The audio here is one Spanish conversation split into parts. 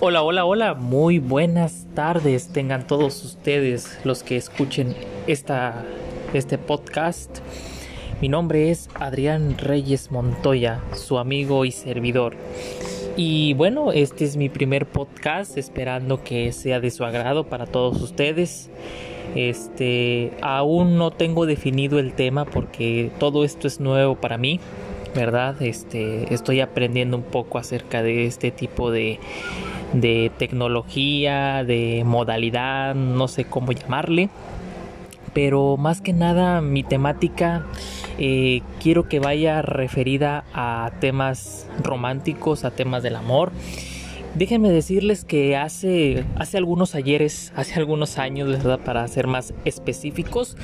Hola, hola, hola, muy buenas tardes tengan todos ustedes los que escuchen esta, este podcast. Mi nombre es Adrián Reyes Montoya, su amigo y servidor. Y bueno, este es mi primer podcast, esperando que sea de su agrado para todos ustedes. Este, aún no tengo definido el tema porque todo esto es nuevo para mí. ¿Verdad? Este, estoy aprendiendo un poco acerca de este tipo de, de tecnología, de modalidad, no sé cómo llamarle. Pero más que nada mi temática eh, quiero que vaya referida a temas románticos, a temas del amor. Déjenme decirles que hace, hace algunos ayeres, hace algunos años, ¿verdad? Para ser más específicos,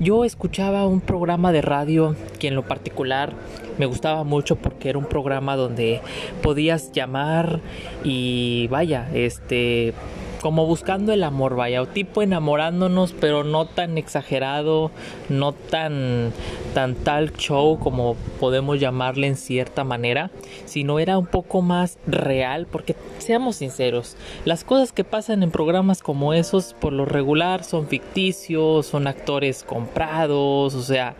yo escuchaba un programa de radio que en lo particular me gustaba mucho porque era un programa donde podías llamar y vaya, este como buscando el amor, vaya, o tipo enamorándonos, pero no tan exagerado, no tan tan tal show como podemos llamarle en cierta manera, sino era un poco más real, porque seamos sinceros, las cosas que pasan en programas como esos por lo regular son ficticios, son actores comprados, o sea,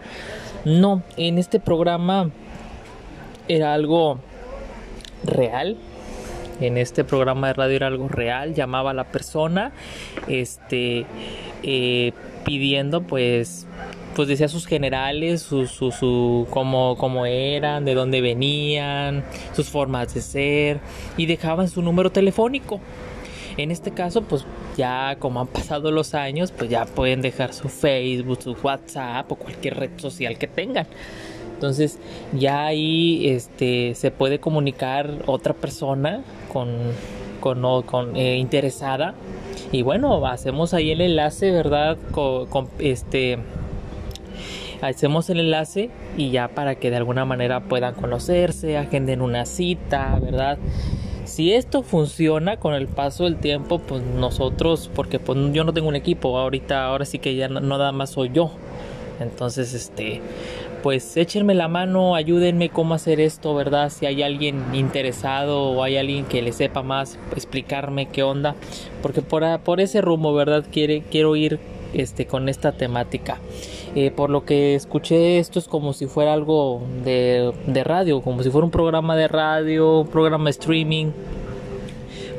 no, en este programa era algo real, en este programa de radio era algo real, llamaba a la persona, este, eh, pidiendo pues, pues decía sus generales, su, su, su cómo, eran, de dónde venían, sus formas de ser y dejaban su número telefónico. En este caso, pues ya como han pasado los años, pues ya pueden dejar su Facebook, su WhatsApp o cualquier red social que tengan. Entonces ya ahí este, se puede comunicar otra persona con, con, eh, interesada y bueno, hacemos ahí el enlace, ¿verdad? Con, este hacemos el enlace y ya para que de alguna manera puedan conocerse, agenden una cita, ¿verdad? Si esto funciona con el paso del tiempo, pues nosotros, porque pues yo no tengo un equipo, ahorita, ahora sí que ya no, nada más soy yo. Entonces, este, pues échenme la mano, ayúdenme cómo hacer esto, ¿verdad? Si hay alguien interesado o hay alguien que le sepa más, explicarme qué onda, porque por, por ese rumbo, ¿verdad? Quiere, quiero ir este, con esta temática. Eh, por lo que escuché, esto es como si fuera algo de, de radio, como si fuera un programa de radio, un programa de streaming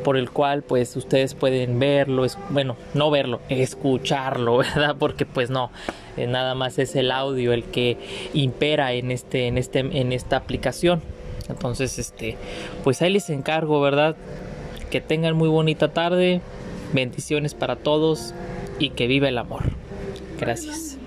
por el cual pues ustedes pueden verlo, es, bueno, no verlo, escucharlo, ¿verdad? Porque pues no, eh, nada más es el audio el que impera en este en este en esta aplicación. Entonces, este, pues ahí les encargo, ¿verdad? Que tengan muy bonita tarde. Bendiciones para todos y que viva el amor. Gracias.